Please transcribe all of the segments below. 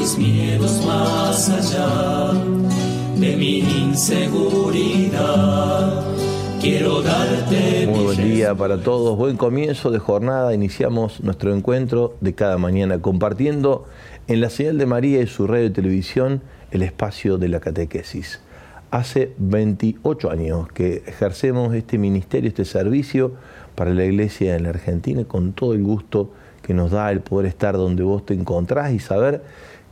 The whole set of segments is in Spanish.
Mis miedos, más allá de mi inseguridad. Quiero darte Muy buen día para todos, buen comienzo de jornada. Iniciamos nuestro encuentro de cada mañana compartiendo en la señal de María y su radio y televisión el espacio de la catequesis. Hace 28 años que ejercemos este ministerio, este servicio para la iglesia en la Argentina con todo el gusto que nos da el poder estar donde vos te encontrás y saber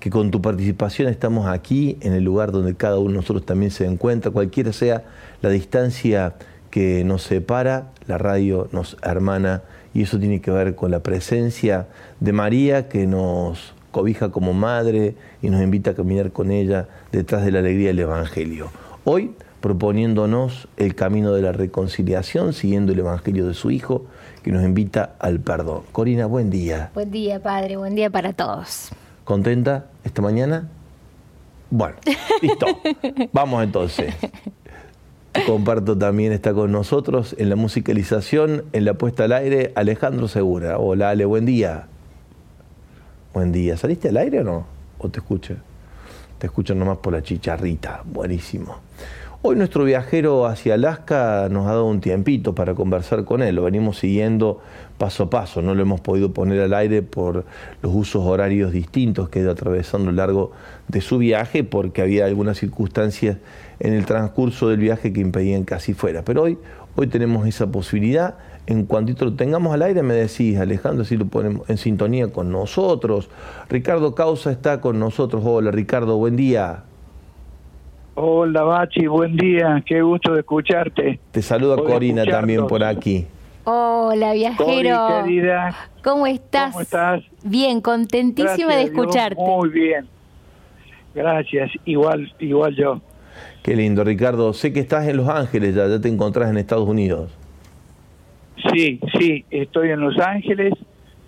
que con tu participación estamos aquí en el lugar donde cada uno de nosotros también se encuentra, cualquiera sea la distancia que nos separa, la radio nos hermana y eso tiene que ver con la presencia de María que nos cobija como madre y nos invita a caminar con ella detrás de la alegría del Evangelio. Hoy proponiéndonos el camino de la reconciliación, siguiendo el Evangelio de su Hijo, que nos invita al perdón. Corina, buen día. Buen día, Padre, buen día para todos. ¿Contenta esta mañana? Bueno, listo. Vamos entonces. Comparto también está con nosotros en la musicalización, en la puesta al aire, Alejandro Segura. Hola Ale, buen día. Buen día. ¿Saliste al aire o no? ¿O te escucho? Te escucho nomás por la chicharrita. Buenísimo. Hoy nuestro viajero hacia Alaska nos ha dado un tiempito para conversar con él. Lo venimos siguiendo paso a paso. No lo hemos podido poner al aire por los usos horarios distintos que ha ido atravesando a lo largo de su viaje, porque había algunas circunstancias en el transcurso del viaje que impedían que así fuera. Pero hoy, hoy tenemos esa posibilidad. En cuantito lo tengamos al aire, me decís, Alejandro, si lo ponemos en sintonía con nosotros. Ricardo Causa está con nosotros. Hola, Ricardo, buen día. Hola Bachi, buen día, qué gusto de escucharte. Te saluda Corina también por aquí. Hola, Cori, viajero. querida, ¿Cómo estás? ¿cómo estás? Bien, contentísima Gracias de Dios, escucharte. Muy bien. Gracias, igual, igual yo. Qué lindo, Ricardo. Sé que estás en Los Ángeles, ya, ya te encontrás en Estados Unidos. Sí, sí, estoy en Los Ángeles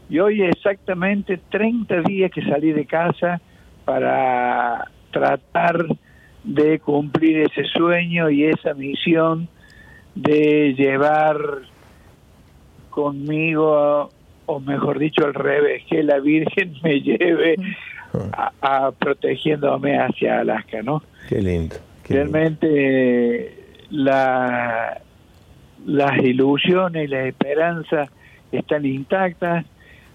y hoy exactamente 30 días que salí de casa para tratar de cumplir ese sueño y esa misión de llevar conmigo, o mejor dicho al revés, que la Virgen me lleve a, a protegiéndome hacia Alaska, ¿no? Qué lindo. qué lindo. Realmente la, las ilusiones y las esperanzas están intactas,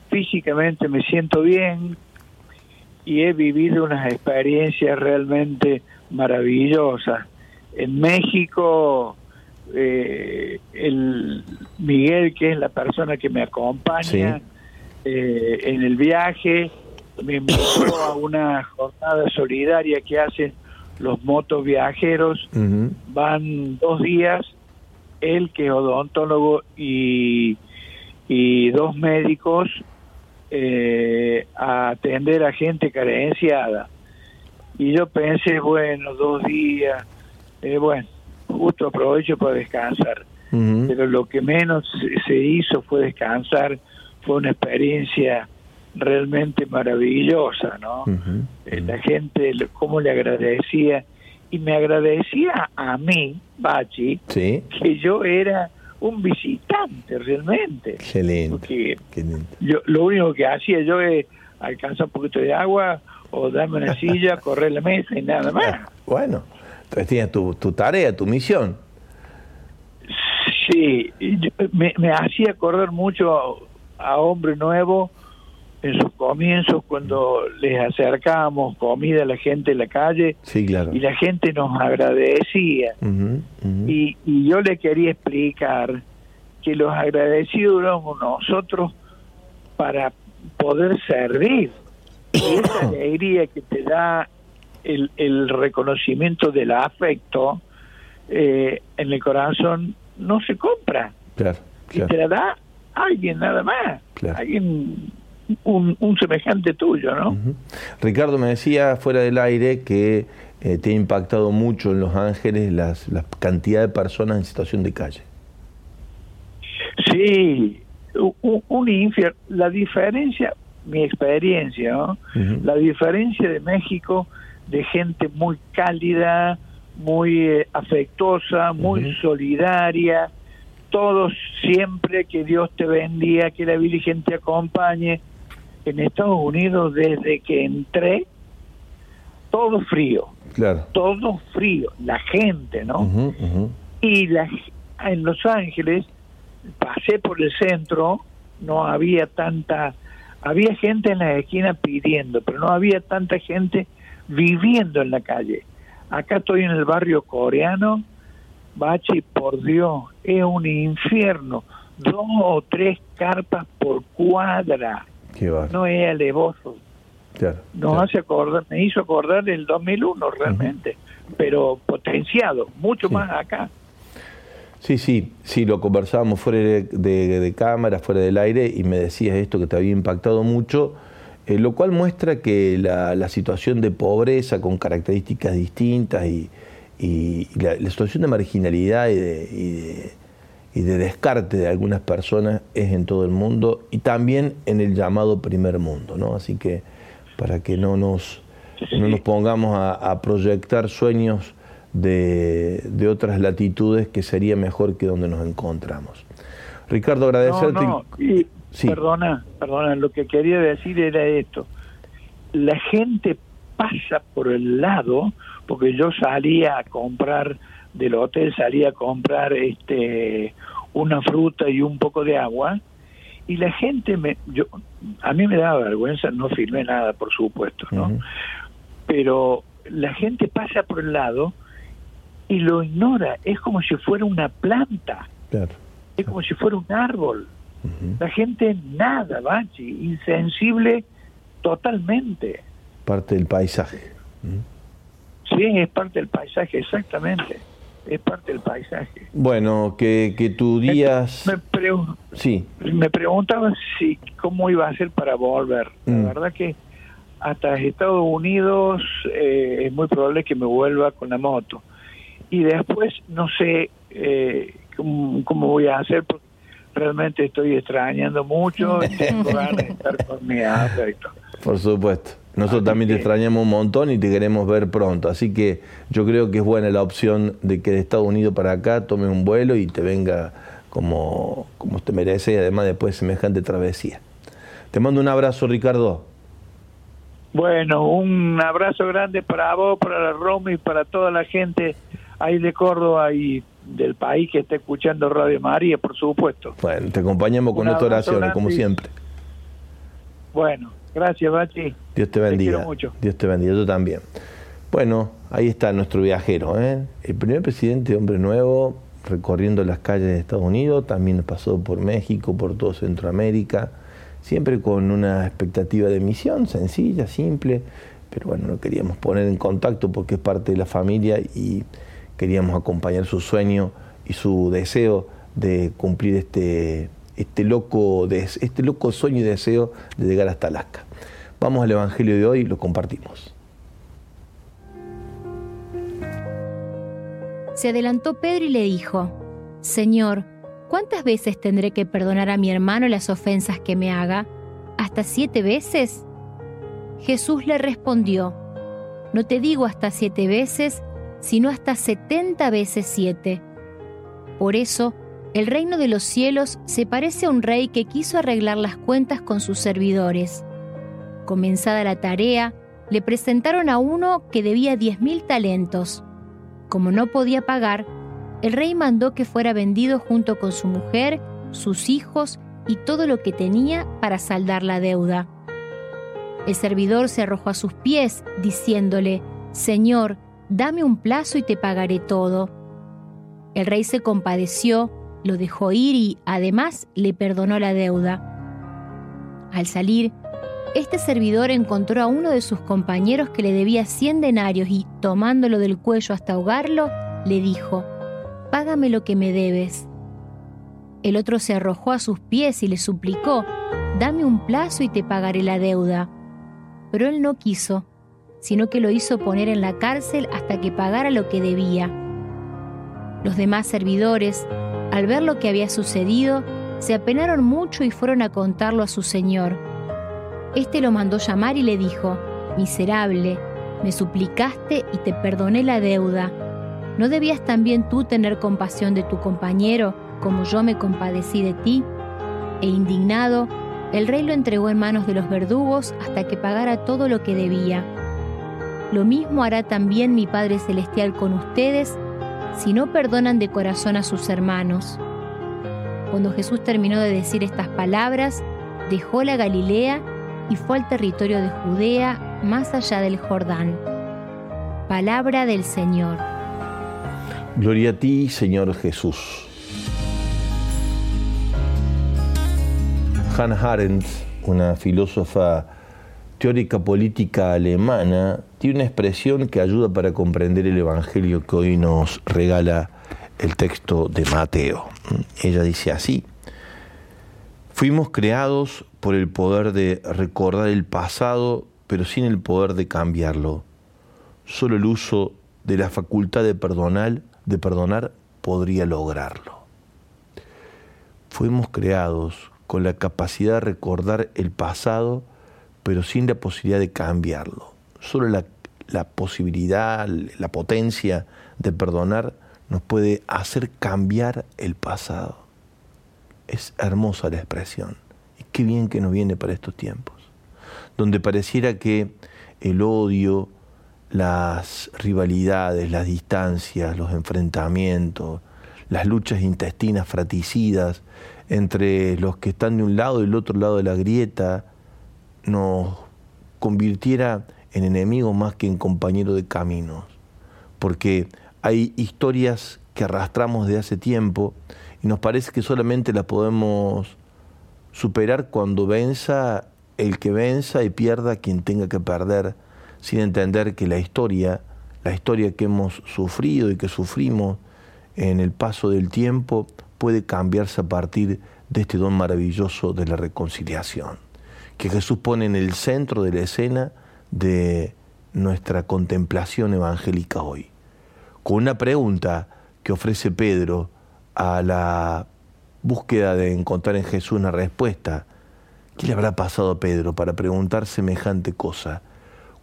físicamente me siento bien y he vivido unas experiencias realmente maravillosas. En México, eh, el Miguel, que es la persona que me acompaña Sí. eh, en el viaje, me invitó a una jornada solidaria que hacen los motoviajeros. Ujú. Van dos días, él que es odontólogo y, y dos médicos eh, a atender a gente carenciada. Y yo pensé, bueno, dos días, eh, bueno, justo aprovecho para descansar. Pero lo que menos se- hizo fue descansar, fue una experiencia realmente maravillosa, ¿no? Eh, la gente cómo le agradecía y me agradecía a mí, Bachi, Sí, que yo era un visitante realmente. qué lindo. Porque Qué lindo. yo lo único que hacía yo es alcanzar un poquito de agua o darme una silla, correr la mesa y nada más. Bueno, entonces tienes tu, tu tarea, tu misión. Sí, yo- me, me hacía acordar mucho a, a Hombre Nuevo en sus comienzos cuando les acercábamos comida a la gente en la calle Sí, claro. y la gente nos agradecía. Y, y yo le quería explicar que los agradecidos éramos nosotros para poder servir. Y esa alegría que te da el, el reconocimiento del afecto eh, en el corazón no se compra. Claro, Y te la da alguien nada más. Claro. Alguien, un, un semejante tuyo, ¿no? Ricardo me decía fuera del aire que eh, te ha impactado mucho en Los Ángeles las, la cantidad de personas en situación de calle. Sí, un, un infierno. La diferencia, mi experiencia, ¿no? La diferencia de México de gente muy cálida, muy eh, afectuosa, muy solidaria, todos siempre que Dios te bendiga, que la Virgen te acompañe. En Estados Unidos, desde que entré, todo frío, Claro. todo frío, la gente, ¿no? Y la, en Los Ángeles pasé por el centro no había tanta había gente en la esquina pidiendo pero no había tanta gente viviendo en la calle. Acá estoy en el barrio coreano. Bachi por Dios es un infierno. Dos o tres carpas por cuadra. Qué no es alevoso. Claro, nos claro. hace acordar, me hizo acordar del 2001 realmente, pero potenciado, mucho Sí. más acá. Sí, sí, sí, lo conversábamos fuera de, de- cámara, fuera del aire, y me decías esto que te había impactado mucho, eh, lo cual muestra que la, situación de pobreza con características distintas y, la, situación de marginalidad y de, y de- descarte de algunas personas es en todo el mundo y también en el llamado primer mundo, ¿no? Así que para que no nos, no nos pongamos a proyectar sueños de, de otras latitudes que sería mejor que donde nos encontramos. Ricardo, No, agradecerte. no, y, Sí. perdona, perdona, lo que quería decir era esto. La gente pasa por el lado, porque yo salía a comprar del hotel, salía a comprar este una fruta y un poco de agua, y la gente me, yo, a mí me daba vergüenza, no filmé nada, por supuesto, ¿no? Pero la gente pasa por el lado y lo ignora, es como si fuera una planta, Claro. es como si fuera un árbol. La gente nada, Bachi, insensible totalmente. Parte del paisaje. Sí, es parte del paisaje, exactamente. Es parte del paisaje. Bueno, que, que tu días... Me, pregu- Sí, me preguntaba si cómo iba a ser para volver. La Mm. verdad que hasta Estados Unidos eh, es muy probable que me vuelva con la moto. Y después no sé eh, cómo, cómo voy a hacer porque realmente estoy extrañando mucho y tengo ganas de estar con mi hija y todo. por supuesto. Nosotros Así también te que- extrañamos un montón y te queremos ver pronto. Así que yo creo que es buena la opción de que de Estados Unidos para acá tomes un vuelo y te venga como, como te merece y además después de semejante travesía. Te mando un abrazo, Ricardo. Bueno, un abrazo grande para vos, para la Roma y para toda la gente ahí de Córdoba y del país que está escuchando Radio María, por supuesto. Bueno, te acompañamos con nuestras oraciones, como siempre. Bueno, gracias, Bachi. Dios te bendiga. quiero mucho. Dios te bendiga, yo también. Bueno, ahí está nuestro viajero, ¿eh? el primer presidente hombre nuevo recorriendo las calles de Estados Unidos, también pasó por México, por todo Centroamérica, siempre con una expectativa de misión sencilla, simple, pero bueno, lo queríamos poner en contacto porque es parte de la familia y queríamos acompañar su sueño y su deseo de cumplir este, este, loco, este loco sueño y deseo de llegar hasta Alaska. Vamos al Evangelio de hoy y lo compartimos. Se adelantó Pedro y le dijo, Señor, ¿cuántas veces tendré que perdonar a mi hermano las ofensas que me haga? ¿Hasta siete veces? Jesús le respondió, No te digo hasta siete veces, sino hasta setenta veces siete. Por eso, el reino de los cielos se parece a un rey que quiso arreglar las cuentas con sus servidores. Comenzada la tarea, le presentaron a uno que debía diez mil talentos. Como no podía pagar, el rey mandó que fuera vendido junto con su mujer, sus hijos y todo lo que tenía para saldar la deuda. El servidor se arrojó a sus pies, diciéndole, Señor, dame un plazo y te pagaré todo. El rey se compadeció, lo dejó ir y, además, le perdonó la deuda. Al salir, este servidor encontró a uno de sus compañeros que le debía cien denarios y, tomándolo del cuello hasta ahogarlo, le dijo, Págame lo que me debes. El otro se arrojó a sus pies y le suplicó, Dame un plazo y te pagaré la deuda. Pero él no quiso, sino que lo hizo poner en la cárcel hasta que pagara lo que debía. Los demás servidores, al ver lo que había sucedido, se apenaron mucho y fueron a contarlo a su señor. Este lo mandó llamar y le dijo, Miserable, me suplicaste y te perdoné la deuda. ¿No debías también tú tener compasión de tu compañero, como yo me compadecí de ti? E indignado, el rey lo entregó en manos de los verdugos hasta que pagara todo lo que debía. Lo mismo hará también mi Padre Celestial con ustedes si no perdonan de corazón a sus hermanos. Cuando Jesús terminó de decir estas palabras, dejó la Galilea y fue al territorio de Judea, más allá del Jordán. Palabra del Señor. Gloria a ti, Señor Jesús. Hannah Arendt, una filósofa teórica política alemana, tiene una expresión que ayuda para comprender el Evangelio que hoy nos regala el texto de Mateo. Ella dice así, fuimos creados por el poder de recordar el pasado, pero sin el poder de cambiarlo. Solo el uso de la facultad de perdonar, de perdonar podría lograrlo. Fuimos creados con la capacidad de recordar el pasado, pero sin la posibilidad de cambiarlo. Solo la, posibilidad, la potencia de perdonar nos puede hacer cambiar el pasado. Es hermosa la expresión. Y qué bien que nos viene para estos tiempos, donde pareciera que el odio, las rivalidades, las distancias, los enfrentamientos, las luchas intestinas fraticidas entre los que están de un lado y del otro lado de la grieta, nos convirtiera en enemigos más que en compañeros de caminos. Porque hay historias que arrastramos de hace tiempo y nos parece que solamente las podemos superar cuando venza el que venza y pierda quien tenga que perder, sin entender que la historia, la historia que hemos sufrido y que sufrimos en el paso del tiempo, puede cambiarse a partir de este don maravilloso de la reconciliación, que Jesús pone en el centro de la escena de nuestra contemplación evangélica hoy con una pregunta que ofrece Pedro a la búsqueda de encontrar en Jesús una respuesta. ¿Qué le habrá pasado a Pedro para preguntar semejante cosa?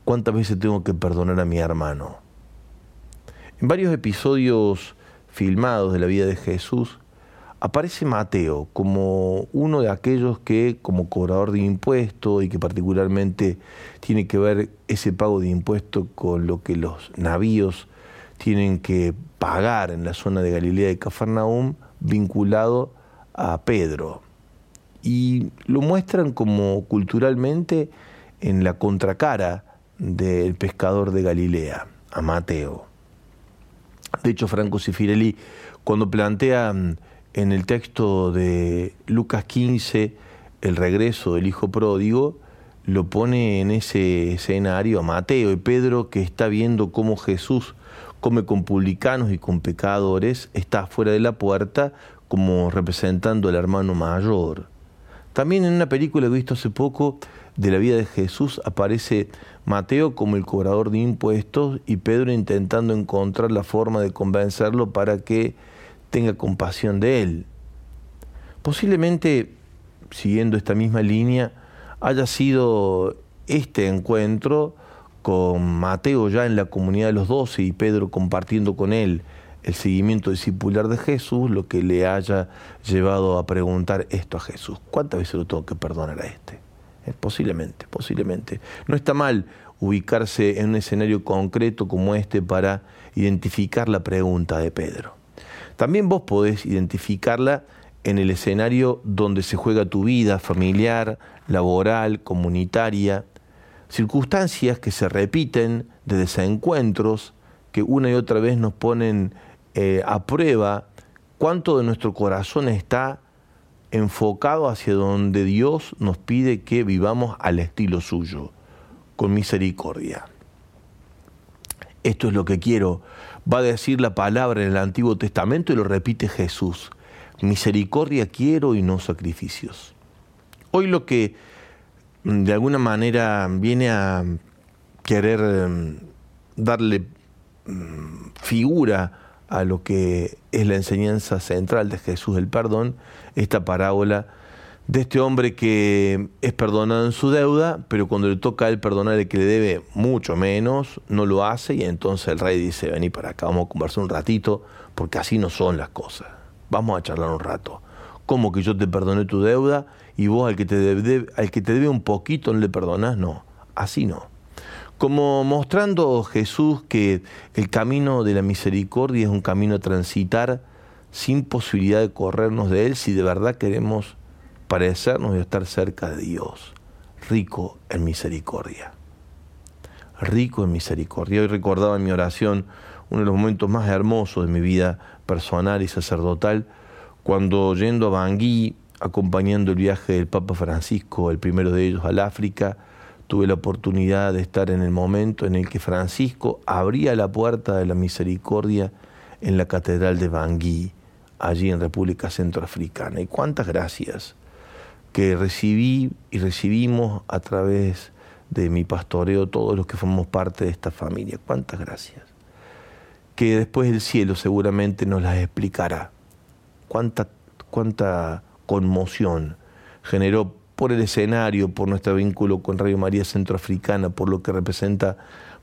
¿Cuántas veces tengo que perdonar a mi hermano? En varios episodios filmados de la vida de Jesús, aparece Mateo como uno de aquellos que, como cobrador de impuestos y que particularmente tiene que ver ese pago de impuestos con lo que los navíos tienen que pagar en la zona de Galilea y Cafarnaum vinculado a Pedro. Y lo muestran como culturalmente en la contracara del pescador de Galilea, a Mateo. De hecho, Franco Sifirelli, cuando plantea mm, en el texto de Lucas 15 el regreso del hijo pródigo, lo pone en ese escenario a Mateo y Pedro que está viendo cómo Jesús come con publicanos y con pecadores, está fuera de la puerta como representando al hermano mayor. También en una película que he visto hace poco de la vida de Jesús aparece Mateo como el cobrador de impuestos y Pedro intentando encontrar la forma de convencerlo para que tenga compasión de él. Posiblemente, siguiendo esta misma línea, haya sido este encuentro con Mateo ya en la comunidad de los doce y Pedro compartiendo con él el seguimiento discipular de Jesús, lo que le haya llevado a preguntar esto a Jesús. ¿Cuántas veces lo tengo que perdonar a este? Eh, posiblemente, posiblemente. No está mal ubicarse en un escenario concreto como este para identificar la pregunta de Pedro. También vos podés identificarla en el escenario donde se juega tu vida familiar, laboral, comunitaria, circunstancias que se repiten, de desencuentros, que una y otra vez nos ponen eh, a prueba cuánto de nuestro corazón está enfocado hacia donde Dios nos pide que vivamos al estilo suyo, con misericordia. Esto es lo que quiero. Va a decir la palabra en el Antiguo Testamento y lo repite Jesús. Misericordia quiero y no sacrificios. Hoy lo que mm, de alguna manera viene a querer mm, darle mm, figura a lo que es la enseñanza central de Jesús del perdón, esta parábola de este hombre que es perdonado en su deuda, pero cuando le toca a él perdonar el que le debe mucho menos, no lo hace y entonces el rey dice, vení para acá, vamos a conversar un ratito, porque así no son las cosas. Vamos a charlar un rato. ¿Cómo que yo te perdoné tu deuda y vos al que te debe, al que te debe un poquito no le perdonás? No, así no como mostrando Jesús que el camino de la misericordia es un camino a transitar sin posibilidad de corrernos de él si de verdad queremos parecernos y estar cerca de Dios, rico en misericordia. Rico en misericordia. Hoy recordaba en mi oración uno de los momentos más hermosos de mi vida personal y sacerdotal, cuando yendo a Bangui, acompañando el viaje del Papa Francisco, el primero de ellos al África, tuve la oportunidad de estar en el momento en el que Francisco abría la puerta de la misericordia en la Catedral de Bangui, allí en República Centroafricana. Y cuántas gracias que recibí y recibimos a través de mi pastoreo todos los que formamos parte de esta familia. Cuántas gracias. Que después el cielo seguramente nos las explicará. Cuánta, cuánta conmoción generó por el escenario, por nuestro vínculo con Radio María Centroafricana, por lo que representa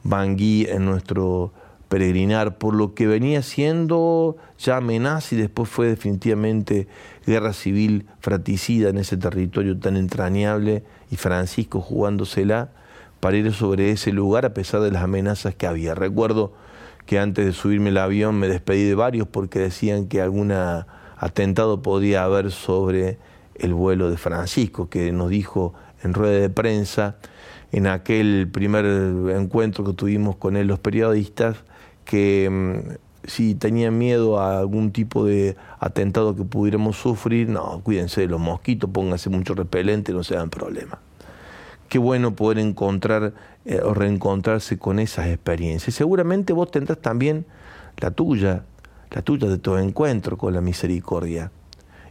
Bangui en nuestro peregrinar, por lo que venía siendo ya amenaza y después fue definitivamente guerra civil fratricida en ese territorio tan entrañable y Francisco jugándosela para ir sobre ese lugar a pesar de las amenazas que había. Recuerdo que antes de subirme el avión me despedí de varios porque decían que algún atentado podía haber sobre el vuelo de Francisco, que nos dijo en rueda de prensa, en aquel primer encuentro que tuvimos con él los periodistas, que mm, si tenían miedo a algún tipo de atentado que pudiéramos sufrir, no, cuídense de los mosquitos, pónganse mucho repelente, no se dan problema. Qué bueno poder encontrar eh, o reencontrarse con esas experiencias. Seguramente vos tendrás también la tuya, la tuya de tu encuentro con la misericordia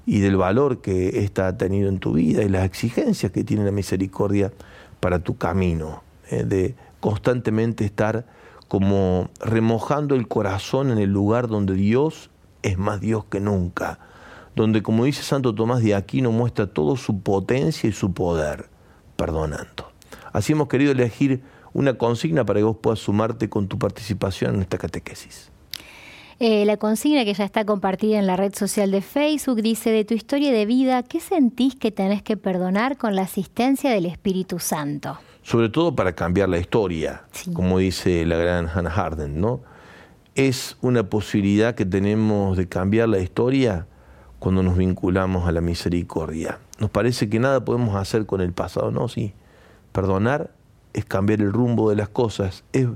y del valor que ésta ha tenido en tu vida y las exigencias que tiene la misericordia para tu camino, eh, de constantemente estar como remojando el corazón en el lugar donde Dios es más Dios que nunca, donde como dice Santo Tomás de Aquino muestra toda su potencia y su poder, perdonando. Así hemos querido elegir una consigna para que vos puedas sumarte con tu participación en esta catequesis. Eh, la consigna que ya está compartida en la red social de Facebook dice, de tu historia de vida, ¿qué sentís que tenés que perdonar con la asistencia del Espíritu Santo? Sobre todo para cambiar la historia, como dice la gran Hannah Harden, ¿no? Es una posibilidad que tenemos de cambiar la historia cuando nos vinculamos a la misericordia. Nos parece que nada podemos hacer con el pasado, ¿no? Sí. Perdonar es cambiar el rumbo de las cosas. Es,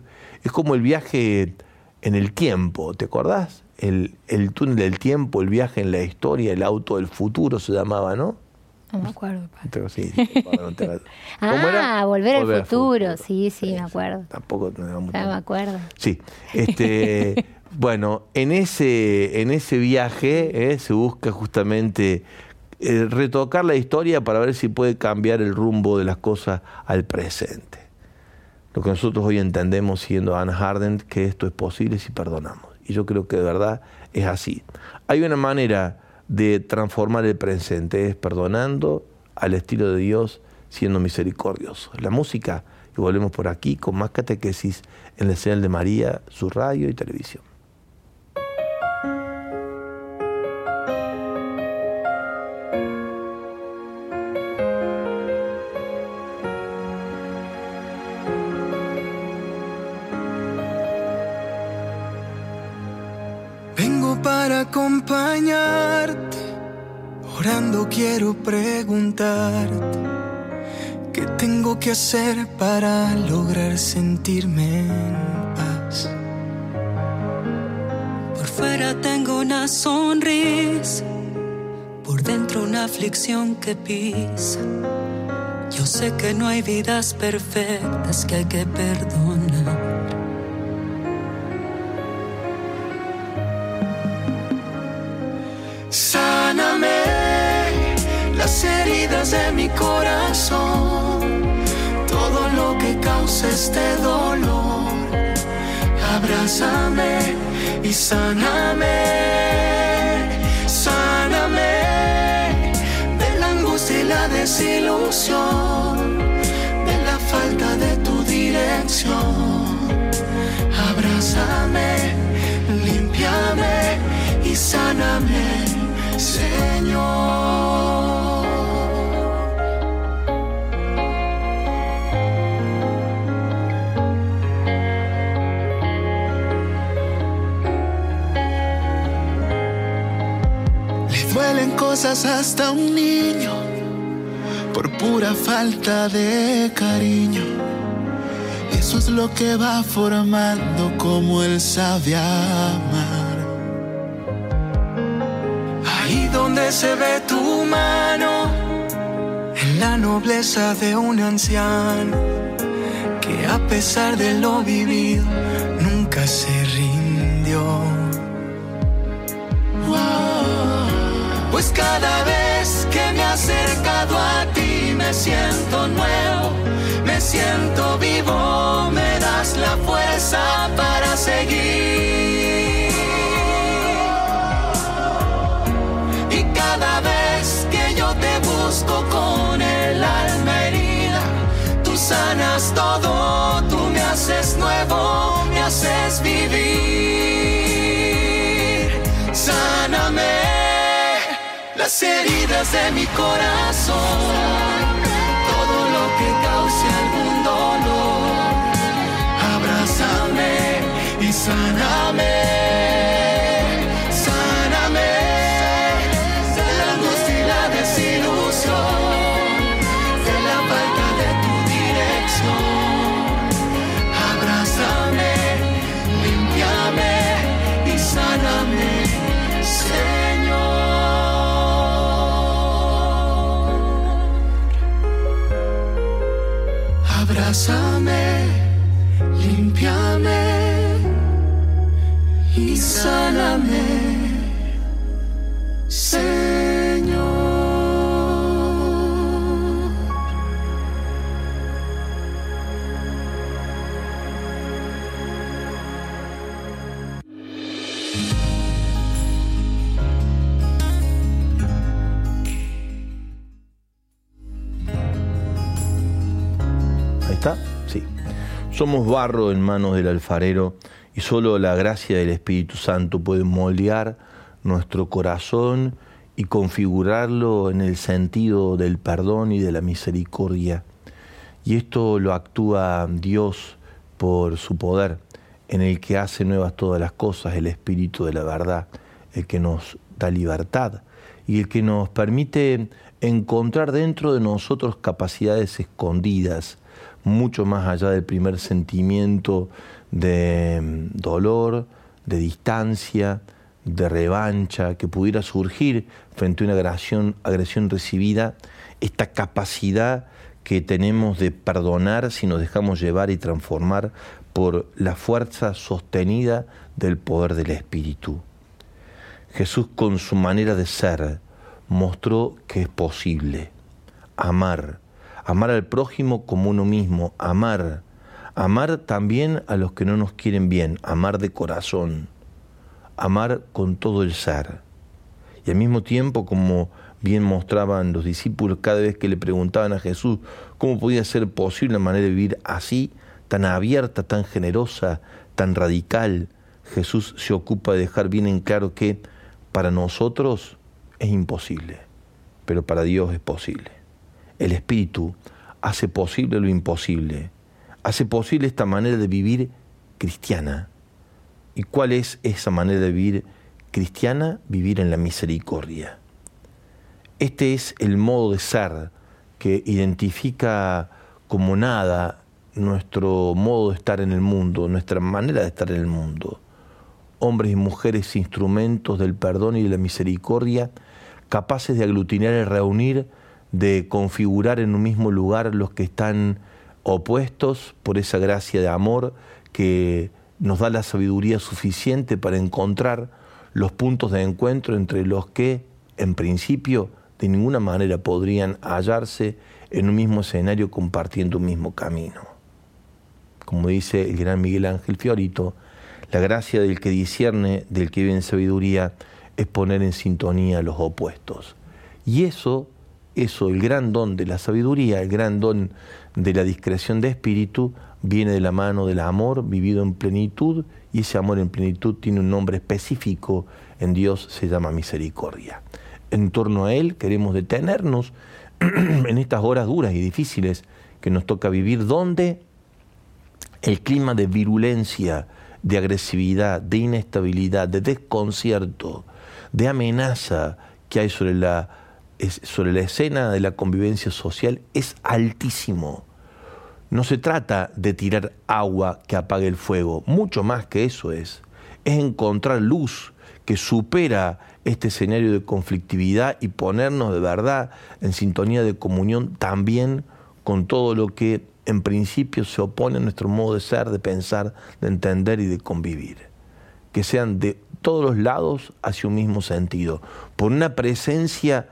es como el viaje en el tiempo, ¿te acordás? El, el, túnel del tiempo, el viaje en la historia, el auto del futuro se llamaba, ¿no? No me acuerdo. Sí, ah, volver, al futuro. Sí, sí, me acuerdo. Tampoco no me acuerdo. Sí. Este, bueno, en ese, en ese viaje eh, se busca justamente eh, retocar la historia para ver si puede cambiar el rumbo de las cosas al presente lo que nosotros hoy entendemos siendo Anne Harden, que esto es posible si perdonamos. Y yo creo que de verdad es así. Hay una manera de transformar el presente, es perdonando al estilo de Dios, siendo misericordioso. La música, y volvemos por aquí con más catequesis en la señal de María, su radio y televisión. Para lograr sentirme en paz? Por fuera tengo una sonrisa, por dentro una aflicción que pisa. Yo sé que no hay vidas perfectas que hay que perdonar. Sáname las heridas de mi corazón, causa este dolor. Abrázame y sáname, sáname de la angustia y la desilusión, de la falta de tu dirección. Abrázame, limpiame y sáname, Señor. Hasta un niño por pura falta de cariño. Eso es lo que va formando como él sabe amar. Ahí donde se ve tu mano, en la nobleza de un anciano, que a pesar de lo vivido, nunca se rindió. Pues cada vez que me he acercado a ti me siento nuevo, me siento vivo, me das la fuerza para seguir. Y cada vez que yo te busco con el alma herida, tú sanas todo, tú me haces nuevo, me haces vivir. Sáname las heridas de mi corazón, todo lo que cause algún dolor. Abrázame y sáname. Sáname. Señor. Ahí está, sí. Somos barro en manos del alfarero y solo la gracia del Espíritu Santo puede moldear nuestro corazón y configurarlo en el sentido del perdón y de la misericordia. Y esto lo actúa Dios por su poder, en el que hace nuevas todas las cosas, el Espíritu de la verdad, el que nos da libertad y el que nos permite encontrar dentro de nosotros capacidades escondidas, mucho más allá del primer sentimiento de mm, dolor, de distancia, de revancha que pudiera surgir frente a una agresión, agresión recibida, esta capacidad que tenemos de perdonar si nos dejamos llevar y transformar por la fuerza sostenida del poder del Espíritu. Jesús con su manera de ser mostró que es posible amar, amar al prójimo como uno mismo, amar, amar también a los que no nos quieren bien, amar de corazón, amar con todo el ser. Y al mismo tiempo, como bien mostraban los discípulos cada vez que le preguntaban a Jesús cómo podía ser posible una manera de vivir así, tan abierta, tan generosa, tan radical, Jesús se ocupa de dejar bien en claro que para nosotros es imposible, pero para Dios es posible. El Espíritu hace posible lo imposible, hace posible esta manera de vivir cristiana. ¿Y cuál es esa manera de vivir cristiana? Vivir en la misericordia. Este es el modo de ser que identifica como nada nuestro modo de estar en el mundo, nuestra manera de estar en el mundo. Hombres y mujeres instrumentos del perdón y de la misericordia, capaces de aglutinar y reunir, de configurar en un mismo lugar los que están opuestos por esa gracia de amor que nos da la sabiduría suficiente para encontrar los puntos de encuentro entre los que, en principio, de ninguna manera podrían hallarse en un mismo escenario compartiendo un mismo camino. Como dice el gran Miguel Ángel Fiorito, la gracia del que discierne, del que vive en sabiduría, es poner en sintonía los opuestos. Y eso, eso, el gran don de la sabiduría, el gran don de la discreción de espíritu, viene de la mano del amor vivido en plenitud, y ese amor en plenitud tiene un nombre específico en Dios, se llama misericordia. En torno a Él queremos detenernos en estas horas duras y difíciles que nos toca vivir, donde el clima de virulencia, de agresividad, de inestabilidad, de desconcierto, de amenaza que hay sobre la, sobre la escena de la convivencia social es altísimo. No se trata de tirar agua que apague el fuego, mucho más que eso es. Es encontrar luz que supera este escenario de conflictividad y ponernos de verdad en sintonía de comunión también con todo lo que en principio se opone a nuestro modo de ser, de pensar, de entender y de convivir. Que sean de todos los lados hacia un mismo sentido, por una presencia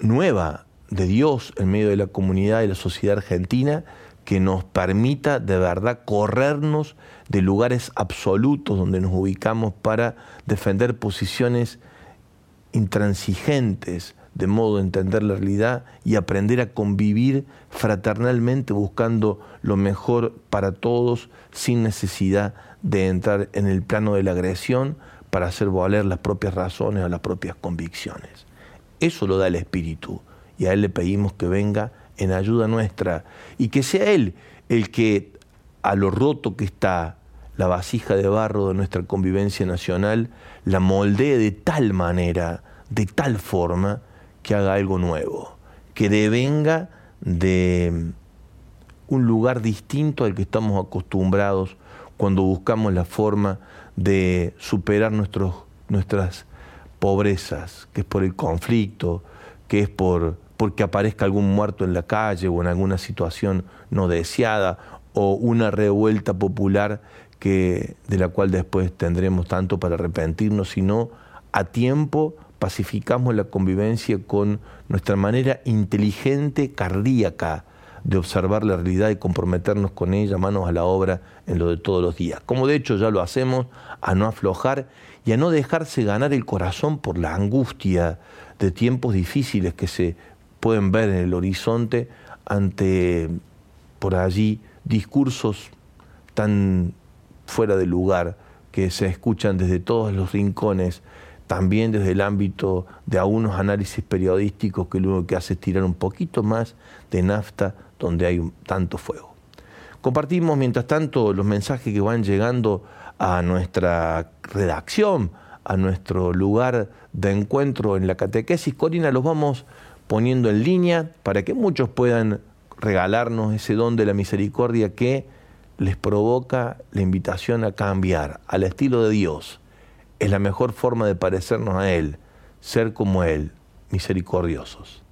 nueva de Dios en medio de la comunidad y la sociedad argentina que nos permita de verdad corrernos de lugares absolutos donde nos ubicamos para defender posiciones intransigentes, de modo de entender la realidad y aprender a convivir fraternalmente buscando lo mejor para todos sin necesidad de entrar en el plano de la agresión para hacer valer las propias razones o las propias convicciones. Eso lo da el Espíritu. Y a Él le pedimos que venga en ayuda nuestra. Y que sea Él el que a lo roto que está la vasija de barro de nuestra convivencia nacional, la moldee de tal manera, de tal forma, que haga algo nuevo, que devenga de un lugar distinto al que estamos acostumbrados cuando buscamos la forma de superar nuestros, nuestras pobrezas, que es por el conflicto, que es por porque aparezca algún muerto en la calle o en alguna situación no deseada o una revuelta popular que de la cual después tendremos tanto para arrepentirnos, sino a tiempo pacificamos la convivencia con nuestra manera inteligente, cardíaca, de observar la realidad y comprometernos con ella, manos a la obra en lo de todos los días. Como de hecho ya lo hacemos, a no aflojar y a no dejarse ganar el corazón por la angustia de tiempos difíciles que se pueden ver en el horizonte ante por allí discursos tan fuera de lugar que se escuchan desde todos los rincones también desde el ámbito de algunos análisis periodísticos que lo único que hace es tirar un poquito más de nafta donde hay tanto fuego. Compartimos, mientras tanto, los mensajes que van llegando a nuestra redacción, a nuestro lugar de encuentro en la catequesis. Corina, los vamos poniendo en línea para que muchos puedan regalarnos ese don de la misericordia que les provoca la invitación a cambiar al estilo de Dios es la mejor forma de parecernos a Él, ser como Él, misericordiosos.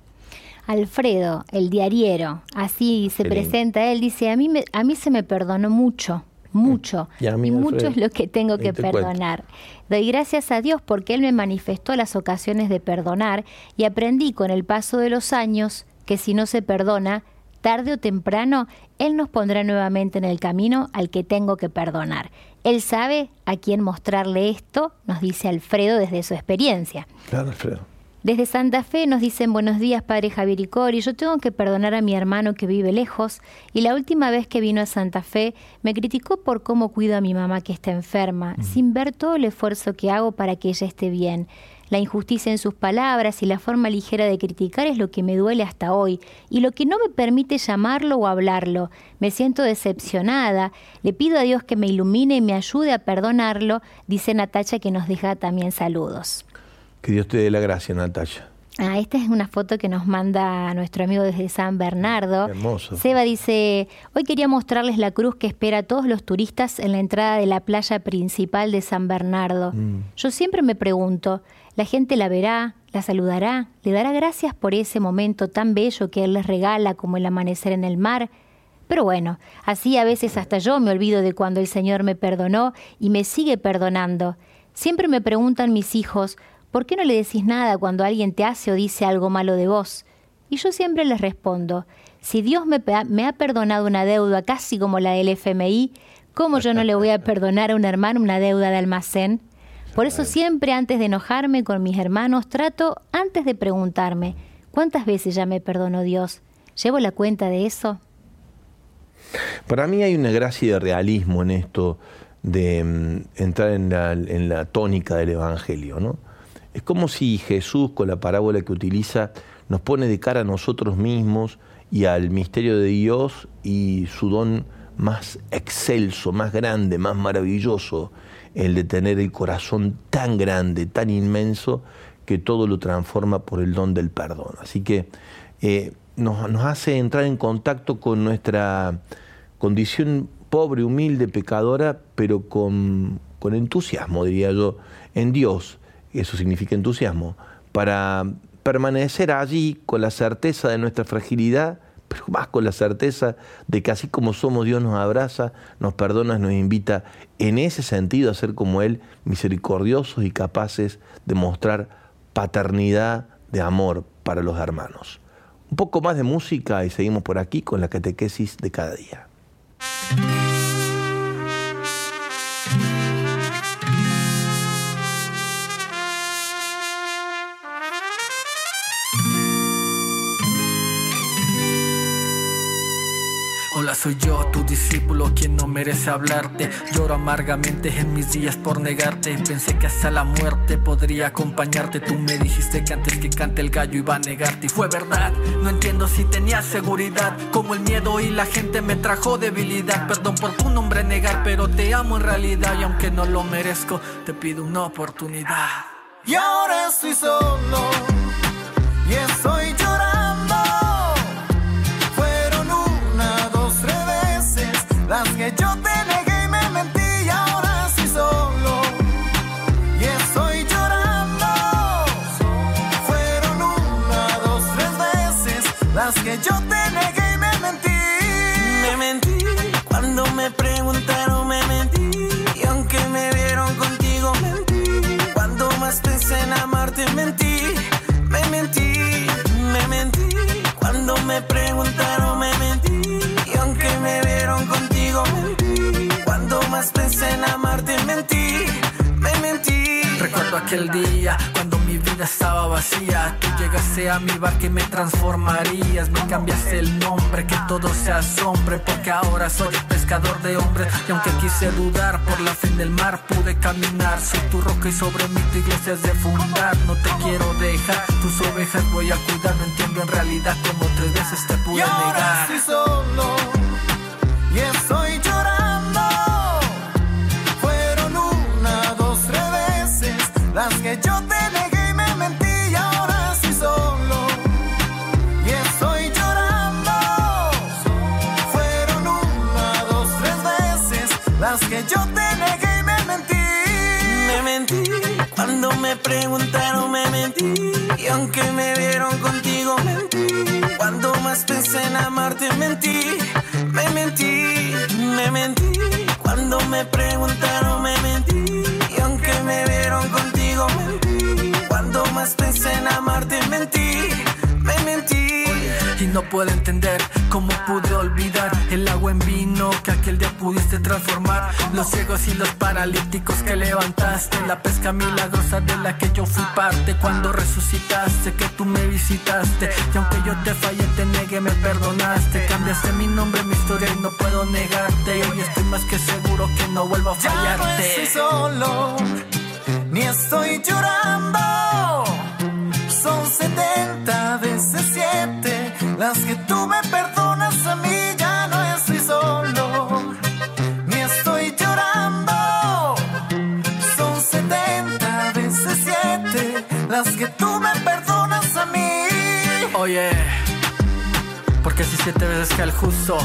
Alfredo, el diariero, así se presenta él, dice, a mí, a mí se me perdonó mucho, mucho, y, mucho es lo que tengo que perdonar. Doy gracias a Dios porque Él me manifestó las ocasiones de perdonar y aprendí con el paso de los años que si no se perdona, tarde o temprano, Él nos pondrá nuevamente en el camino al que tengo que perdonar. Él sabe a quién mostrarle esto, nos dice Alfredo desde su experiencia. Claro, Alfredo. Desde Santa Fe nos dicen buenos días, padre Javier y Cori. Yo tengo que perdonar a mi hermano que vive lejos y la última vez que vino a Santa Fe me criticó por cómo cuido a mi mamá que está enferma, sin ver todo el esfuerzo que hago para que ella esté bien. La injusticia en sus palabras y la forma ligera de criticar es lo que me duele hasta hoy y lo que no me permite llamarlo o hablarlo. Me siento decepcionada. Le pido a Dios que me ilumine y me ayude a perdonarlo, dice Natacha que nos deja también saludos. Que Dios te dé la gracia, Natacha. Ah, esta es una foto que nos manda nuestro amigo desde San Bernardo. Hermoso. Seba dice, hoy quería mostrarles la cruz que espera a todos los turistas en la entrada de la playa principal de San Bernardo. Mm. Yo siempre me pregunto, ¿la gente la verá, la saludará, le dará gracias por ese momento tan bello que Él les regala como el amanecer en el mar? Pero bueno, así a veces hasta yo me olvido de cuando el Señor me perdonó y me sigue perdonando. Siempre me preguntan mis hijos, ¿por qué no le decís nada cuando alguien te hace o dice algo malo de vos? Y yo siempre les respondo, si Dios me, ha perdonado una deuda casi como la del FMI, ¿cómo yo no le voy a perdonar a un hermano una deuda de almacén? Por eso siempre antes de enojarme con mis hermanos trato antes de preguntarme, ¿cuántas veces ya me perdonó Dios? ¿Llevo la cuenta de eso? Para mí hay una gracia de realismo en esto de mm, entrar en la, en la tónica del Evangelio, ¿no? Es como si Jesús, con la parábola que utiliza, nos pone de cara a nosotros mismos y al misterio de Dios y su don más excelso, más grande, más maravilloso, el de tener el corazón tan grande, tan inmenso, que todo lo transforma por el don del perdón. Así que eh, nos, hace entrar en contacto con nuestra condición pobre, humilde, pecadora, pero con, con entusiasmo, diría yo, en Dios, eso significa entusiasmo, para permanecer allí con la certeza de nuestra fragilidad, pero más con la certeza de que así como somos, Dios nos abraza, nos perdona, nos invita en ese sentido a ser como Él, misericordiosos y capaces de mostrar paternidad de amor para los hermanos. Un poco más de música y seguimos por aquí con la catequesis de cada día. Soy yo, tu discípulo, quien no merece hablarte. Lloro amargamente en mis días por negarte. Pensé que hasta la muerte podría acompañarte. Tú me dijiste que antes que cante el gallo iba a negarte. Y fue verdad, no entiendo si tenías seguridad. Como el miedo y la gente me trajo debilidad. Perdón por tu nombre negar, pero te amo en realidad. Y aunque no lo merezco, te pido una oportunidad. Y ahora estoy solo Pensé en amarte, mentí. Me mentí, me mentí. Cuando me preguntaron, me mentí. Y aunque me vieron contigo, mentí. Cuando más pensé en amarte, mentí. Me mentí. Recuerdo aquel día cuando vida estaba vacía. Tú llegaste a mi bar que me transformarías. Me cambiaste el nombre, que todo se asombre. Porque ahora soy pescador de hombres. Y aunque quise dudar por la fin del mar, pude caminar. Soy tu roca y sobre mí tu iglesia es de fundar. No te quiero dejar, tus ovejas voy a cuidar. No entiendo en realidad cómo tres veces te Y pude ahora negar. estoy solo y estoy llorando. Fueron una, dos, tres veces las que yo te yo te negué y me mentí. Me mentí cuando me preguntaron, me mentí. Y aunque me vieron contigo, mentí. Cuando más pensé en amarte, mentí. Me mentí, me mentí. Cuando me preguntaron, me mentí. Y aunque me vieron contigo, mentí. Cuando más pensé en amarte, mentí. Me mentí. No puedo entender cómo pude olvidar el agua en vino que aquel día pudiste transformar. Los ciegos y los paralíticos que levantaste. La pesca milagrosa de la que yo fui parte. Cuando resucitaste, que tú me visitaste. Y aunque yo te fallé, te negué, me perdonaste. Cambiaste mi nombre, mi historia y no puedo negarte. Y hoy estoy más que seguro que no vuelvo a Ya no estoy fallarte. solo, ni estoy llorando. Son 70 veces 7 las que tú me perdonas a mí. Ya no estoy solo, ni estoy llorando. Son 70 veces 7 las que tú me perdonas a mí. Oye, porque si siete veces que el justo,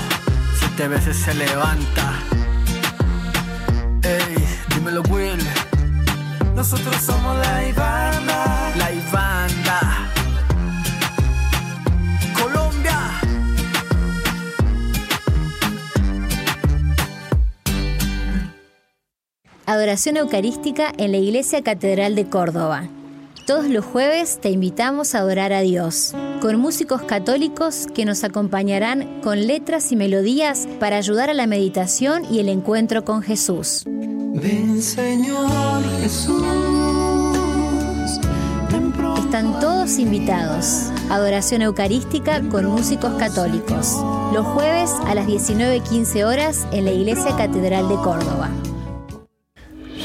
siete veces se levanta. Ey, dímelo Will. Nosotros somos la Ivana. La Ivanda. Adoración Eucarística en la Iglesia Catedral de Córdoba. Todos los jueves te invitamos a adorar a Dios, con músicos católicos que nos acompañarán con letras y melodías para ayudar a la meditación y el encuentro con Jesús. Ven Señor Jesús. Están todos invitados. Adoración Eucarística con músicos católicos. Los jueves a las 19.15 horas en la Iglesia Catedral de Córdoba.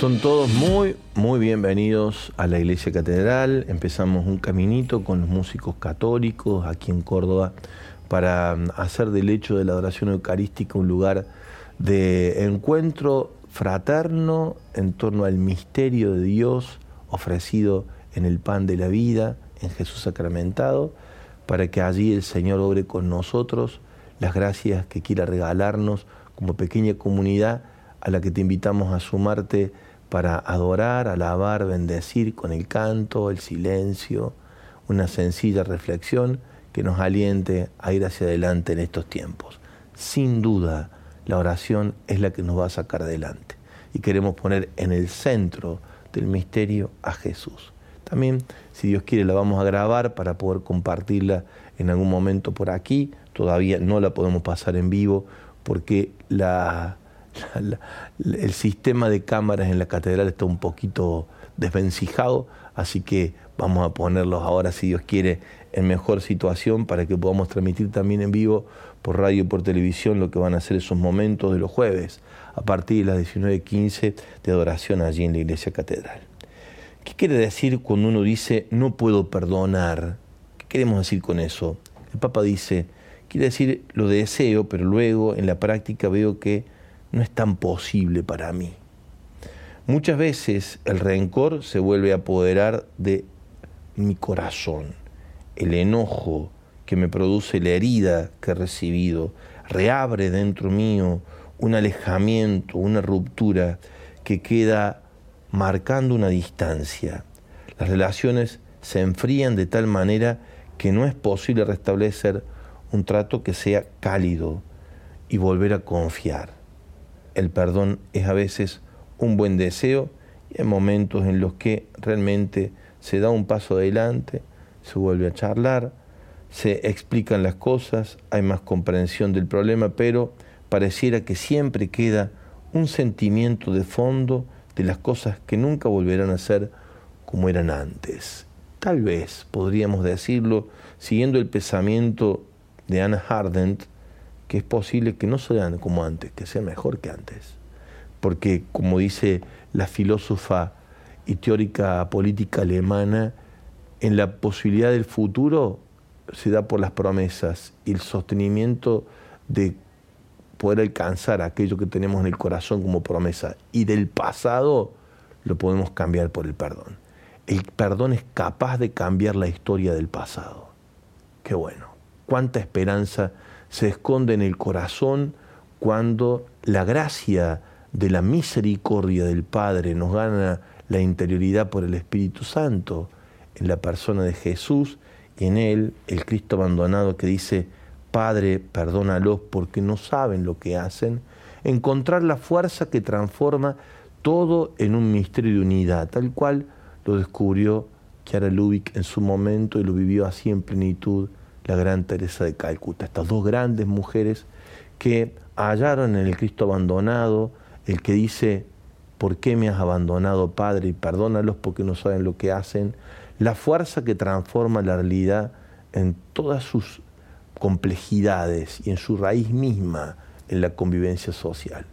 Son todos muy, muy bienvenidos a la Iglesia Catedral. Empezamos un caminito con los músicos católicos aquí en Córdoba para mm, hacer del hecho de la adoración eucarística un lugar de encuentro fraterno en torno al misterio de Dios ofrecido en el pan de la vida, en Jesús sacramentado, para que allí el Señor obre con nosotros las gracias que quiera regalarnos como pequeña comunidad a la que te invitamos a sumarte para adorar, alabar, bendecir con el canto, el silencio, una sencilla reflexión que nos aliente a ir hacia adelante en estos tiempos. Sin duda, la oración es la que nos va a sacar adelante y queremos poner en el centro del misterio a Jesús. También, si Dios quiere, la vamos a grabar para poder compartirla en algún momento por aquí. Todavía no la podemos pasar en vivo porque la, el sistema de cámaras en la catedral está un poquito desvencijado, así que vamos a ponerlos ahora, si Dios quiere, en mejor situación para que podamos transmitir también en vivo por radio y por televisión lo que van a ser esos momentos de los jueves, a partir de las 19.15 de adoración allí en la iglesia catedral. ¿Qué quiere decir cuando uno dice no puedo perdonar? ¿Qué queremos decir con eso? El Papa dice, quiere decir lo deseo, pero luego en la práctica veo que no es tan posible para mí. Muchas veces el rencor se vuelve a apoderar de mi corazón, el enojo que me produce la herida que he recibido, reabre dentro mío un alejamiento, una ruptura que queda marcando una distancia. Las relaciones se enfrían de tal manera que no es posible restablecer un trato que sea cálido y volver a confiar el perdón es a veces un buen deseo y hay momentos en los que realmente se da un paso adelante, se vuelve a charlar, se explican las cosas, hay más comprensión del problema, pero pareciera que siempre queda un sentimiento de fondo de las cosas que nunca volverán a ser como eran antes. Tal vez podríamos decirlo siguiendo el pensamiento de Anna Hardent, que es posible que no sean como antes, que sea mejor que antes. Porque, como dice la filósofa y teórica política alemana, en la posibilidad del futuro se da por las promesas y el sostenimiento de poder alcanzar aquello que tenemos en el corazón como promesa. Y del pasado lo podemos cambiar por el perdón. El perdón es capaz de cambiar la historia del pasado. Qué bueno. Cuánta esperanza se esconde en el corazón cuando la gracia de la misericordia del Padre nos gana la interioridad por el Espíritu Santo en la persona de Jesús y en él el Cristo abandonado que dice, Padre, perdónalos porque no saben lo que hacen, encontrar la fuerza que transforma todo en un misterio de unidad, tal cual lo descubrió Chiara Lubick en su momento y lo vivió así en plenitud la gran Teresa de Calcuta, estas dos grandes mujeres que hallaron en el Cristo abandonado el que dice, ¿por qué me has abandonado, Padre? Y perdónalos porque no saben lo que hacen. La fuerza que transforma la realidad en todas sus complejidades y en su raíz misma en la convivencia social.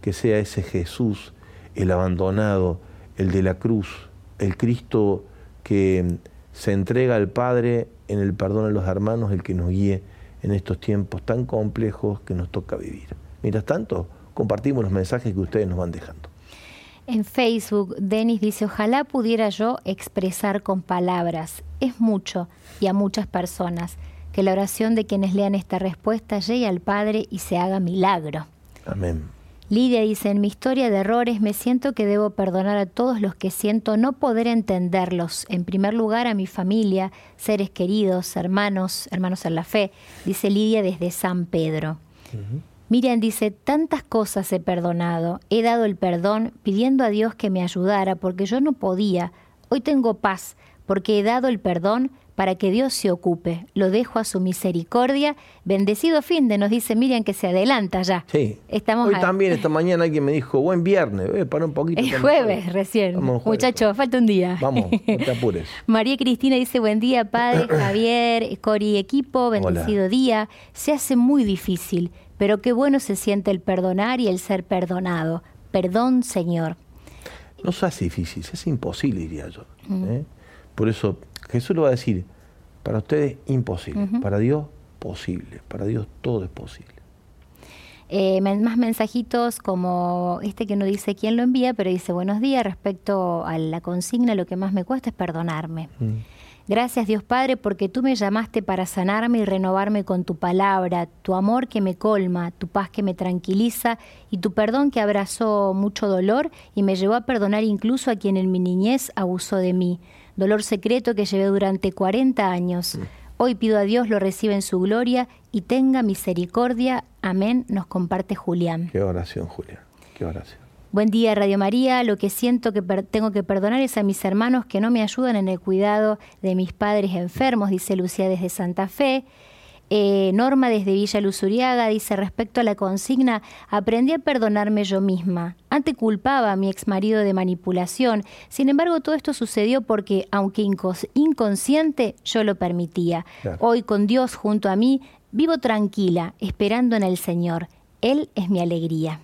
Que sea ese Jesús, el abandonado, el de la cruz, el Cristo que se entrega al Padre en el perdón a los hermanos, el que nos guíe en estos tiempos tan complejos que nos toca vivir. Mientras tanto, compartimos los mensajes que ustedes nos van dejando. En Facebook, Denis dice, ojalá pudiera yo expresar con palabras. Es mucho y a muchas personas. Que la oración de quienes lean esta respuesta llegue al Padre y se haga milagro. Amén. Lidia dice, en mi historia de errores me siento que debo perdonar a todos los que siento no poder entenderlos. En primer lugar a mi familia, seres queridos, hermanos, hermanos en la fe, dice Lidia desde San Pedro. Miriam dice, tantas cosas he perdonado, he dado el perdón pidiendo a Dios que me ayudara porque yo no podía. Hoy tengo paz porque he dado el perdón para que Dios se ocupe. Lo dejo a su misericordia. Bendecido fin de nos dice Miriam que se adelanta ya. Sí. Estamos Hoy a- también, esta mañana alguien me dijo, buen viernes, eh, para un poquito. El jueves recién. Muchachos, falta un día. Vamos, no te apures. María Cristina dice, buen día, padre, Javier, Cori, equipo, bendecido día. Se hace muy difícil, pero qué bueno se siente el perdonar y el ser perdonado. Perdón, Señor. No se hace difícil, se hace imposible, diría yo. Mm. ¿eh? Por eso Jesús lo va a decir, para ustedes imposible, para Dios posible, para Dios todo es posible. Eh, más mensajitos como este que no dice quién lo envía, pero dice buenos días respecto a la consigna, lo que más me cuesta es perdonarme. Gracias Dios Padre porque tú me llamaste para sanarme y renovarme con tu palabra, tu amor que me colma, tu paz que me tranquiliza y tu perdón que abrazó mucho dolor y me llevó a perdonar incluso a quien en mi niñez abusó de mí. Dolor secreto que llevé durante 40 años. Hoy pido a Dios lo reciba en su gloria y tenga misericordia. Amén, nos comparte Julián. Qué oración, Julia, qué oración. Buen día, Radio María. Lo que siento que tengo que perdonar es a mis hermanos que no me ayudan en el cuidado de mis padres enfermos, dice Lucía desde Santa Fe. Eh, Norma desde Villa Luzuriaga dice respecto a la consigna, aprendí a perdonarme yo misma. Antes culpaba a mi exmarido de manipulación, sin embargo todo esto sucedió porque, aunque inconsciente, yo lo permitía. Claro. Hoy con Dios junto a mí, vivo tranquila, esperando en el Señor. Él es mi alegría.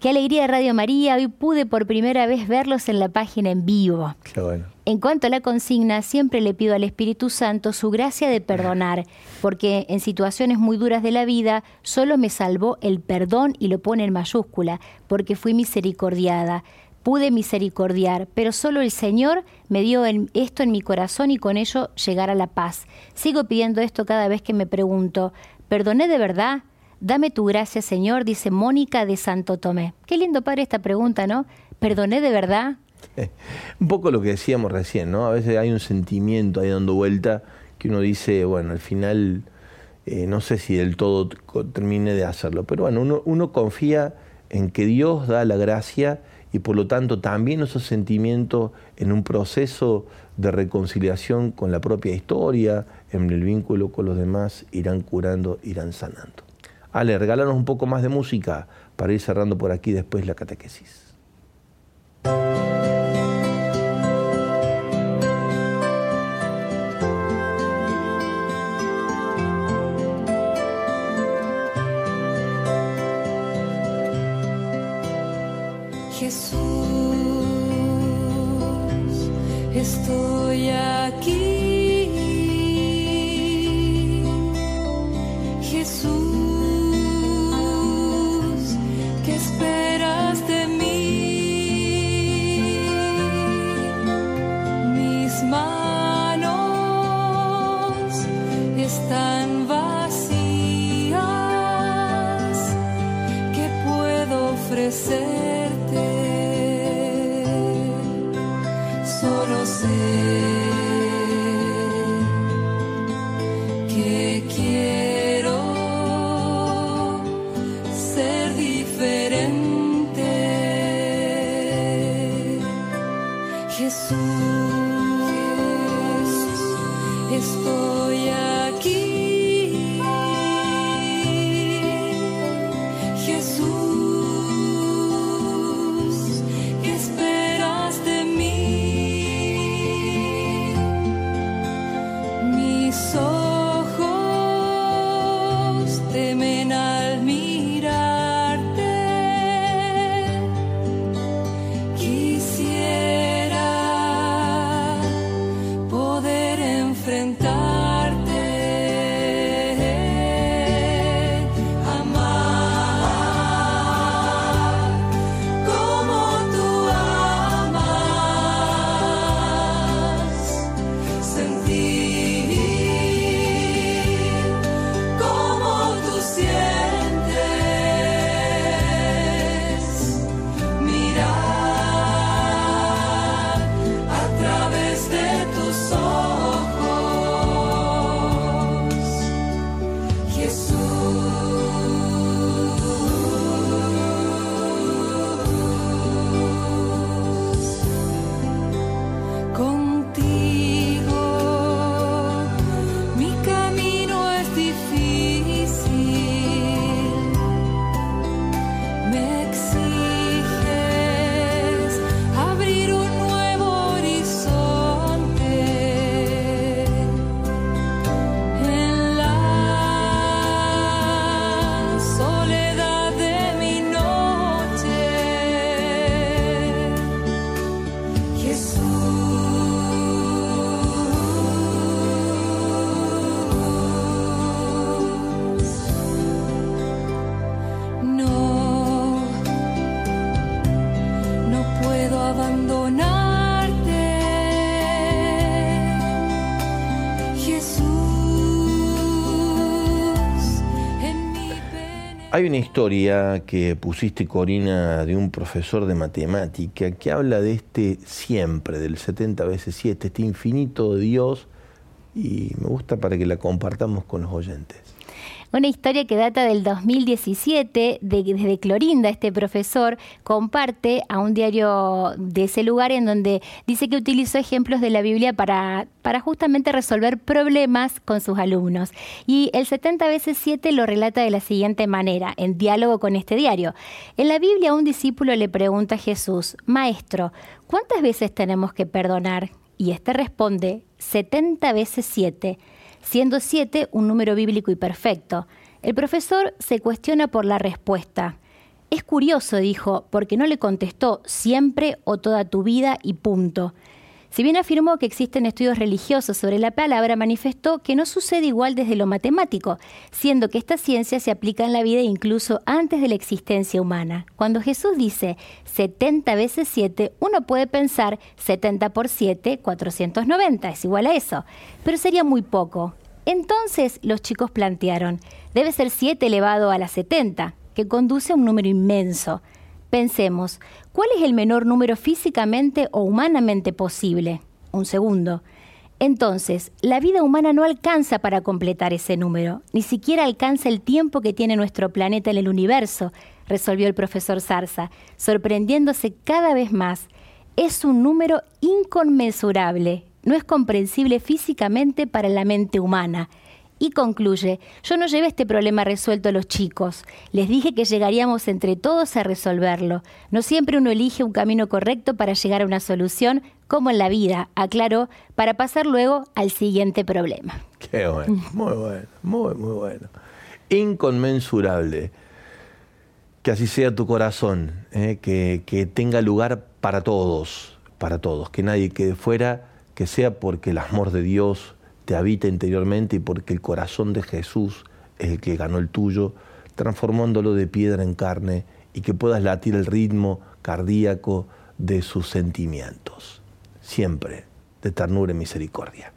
Qué alegría de Radio María, hoy pude por primera vez verlos en la página en vivo. Qué bueno. En cuanto a la consigna, siempre le pido al Espíritu Santo su gracia de perdonar, porque en situaciones muy duras de la vida solo me salvó el perdón y lo pone en mayúscula, porque fui misericordiada. Pude misericordiar, pero solo el Señor me dio esto en mi corazón y con ello llegar a la paz. Sigo pidiendo esto cada vez que me pregunto, ¿perdoné de verdad? Dame tu gracia, Señor, dice Mónica de Santo Tomé. Qué lindo, padre, esta pregunta, ¿no? ¿Perdoné de verdad? Un poco lo que decíamos recién, ¿no? A veces hay un sentimiento ahí dando vuelta que uno dice, bueno, al final eh, no sé si del todo termine de hacerlo, pero bueno, uno, uno confía en que Dios da la gracia y por lo tanto también esos sentimientos en un proceso de reconciliación con la propia historia, en el vínculo con los demás, irán curando, irán sanando. Ale, regálanos un poco más de música para ir cerrando por aquí después la catequesis. Estoy aquí. Hay una historia que pusiste, Corina, de un profesor de matemática que habla de este siempre, del 70 veces 7, este infinito de Dios, y me gusta para que la compartamos con los oyentes. Una historia que data del 2017, de, desde Clorinda, este profesor comparte a un diario de ese lugar en donde dice que utilizó ejemplos de la Biblia para, para justamente resolver problemas con sus alumnos. Y el 70 veces 7 lo relata de la siguiente manera, en diálogo con este diario. En la Biblia un discípulo le pregunta a Jesús, Maestro, ¿cuántas veces tenemos que perdonar? Y este responde, 70 veces 7 siendo 7 un número bíblico y perfecto. El profesor se cuestiona por la respuesta. Es curioso, dijo, porque no le contestó siempre o toda tu vida y punto. Si bien afirmó que existen estudios religiosos sobre la palabra, manifestó que no sucede igual desde lo matemático, siendo que esta ciencia se aplica en la vida incluso antes de la existencia humana. Cuando Jesús dice 70 veces 7, uno puede pensar 70 por 7, 490, es igual a eso, pero sería muy poco. Entonces los chicos plantearon, debe ser 7 elevado a la 70, que conduce a un número inmenso. Pensemos, ¿cuál es el menor número físicamente o humanamente posible? Un segundo. Entonces, la vida humana no alcanza para completar ese número, ni siquiera alcanza el tiempo que tiene nuestro planeta en el universo, resolvió el profesor Zarza, sorprendiéndose cada vez más. Es un número inconmensurable, no es comprensible físicamente para la mente humana y concluye, yo no llevé este problema resuelto a los chicos, les dije que llegaríamos entre todos a resolverlo. No siempre uno elige un camino correcto para llegar a una solución, como en la vida, aclaró, para pasar luego al siguiente problema. Qué bueno, muy bueno, muy, muy bueno. Inconmensurable. Que así sea tu corazón, eh, que, que tenga lugar para todos, para todos, que nadie quede fuera, que sea porque el amor de Dios te habita interiormente y porque el corazón de Jesús es el que ganó el tuyo, transformándolo de piedra en carne y que puedas latir el ritmo cardíaco de sus sentimientos. Siempre de ternura y misericordia.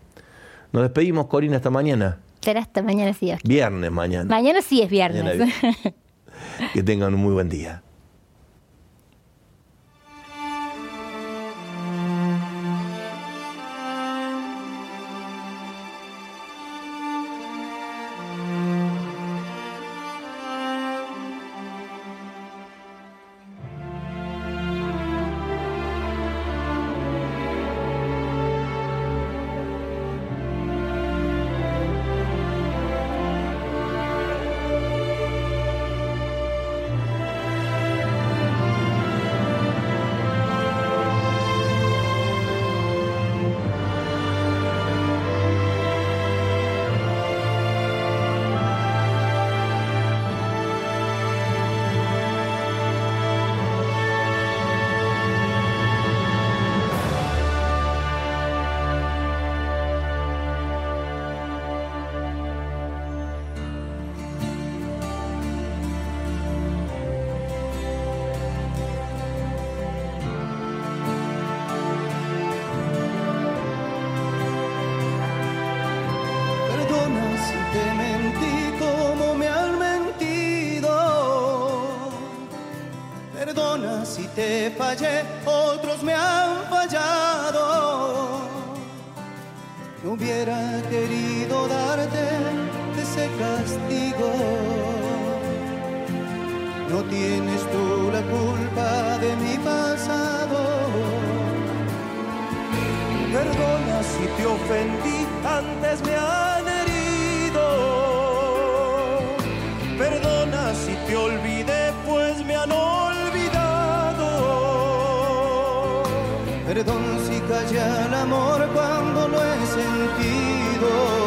Nos despedimos, Corina, hasta mañana. Será hasta mañana, sí. Viernes mañana. Mañana sí es viernes. que tengan un muy buen día. Otros me han fallado. No hubiera querido darte ese castigo. No tienes tú la culpa de mi pasado. Perdona si te ofendí, antes me el amor cuando lo he sentido.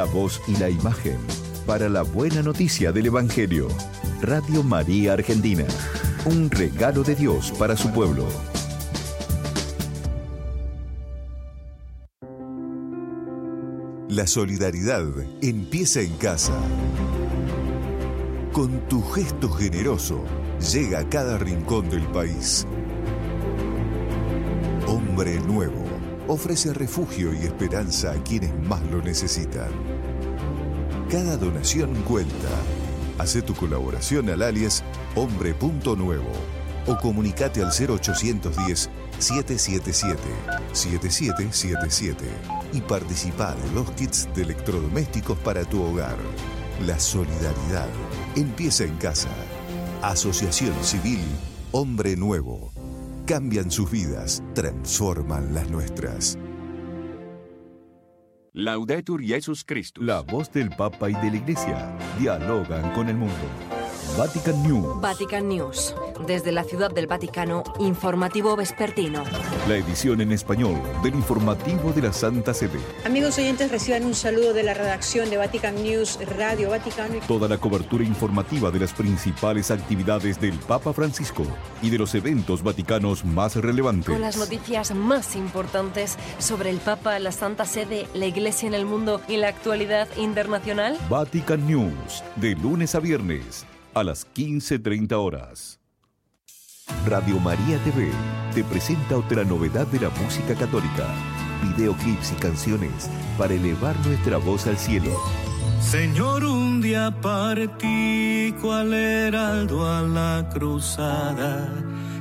La voz y la imagen para la buena noticia del Evangelio. Radio María Argentina, un regalo de Dios para su pueblo. La solidaridad empieza en casa. Con tu gesto generoso llega a cada rincón del país. Hombre Nuevo ofrece refugio y esperanza a quienes más lo necesitan. Cada donación cuenta. Hace tu colaboración al alias hombre.nuevo o comunicate al 0810 777 7777 y participa de los kits de electrodomésticos para tu hogar. La solidaridad empieza en casa. Asociación Civil Hombre Nuevo. Cambian sus vidas, transforman las nuestras. Laudetur Jesus Christus. La voz del Papa y de la Iglesia dialogan con el mundo. Vatican News. Vatican News. Desde la Ciudad del Vaticano, informativo vespertino. La edición en español del informativo de la Santa Sede. Amigos oyentes, reciban un saludo de la redacción de Vatican News, Radio Vaticano. Toda la cobertura informativa de las principales actividades del Papa Francisco y de los eventos vaticanos más relevantes. Con las noticias más importantes sobre el Papa, la Santa Sede, la Iglesia en el mundo y la actualidad internacional. Vatican News, de lunes a viernes a las 15.30 horas. Radio María TV te presenta otra novedad de la música católica. Videoclips y canciones para elevar nuestra voz al cielo. Señor, un día partí cual heraldo a la cruzada.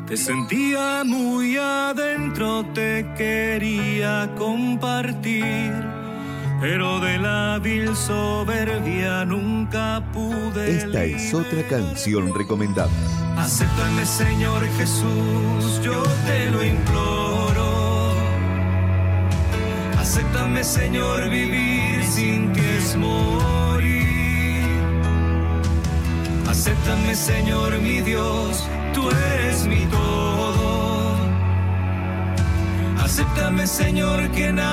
Te sentía muy adentro, te quería compartir. Pero de la vil soberbia nunca pude. Esta es otra canción recomendada. Acéptame, Señor Jesús, yo te lo imploro. Acéptame, Señor, vivir sin ti es morir. Acéptame, Señor, mi Dios, tú eres mi todo. Acéptame, Señor, que nada.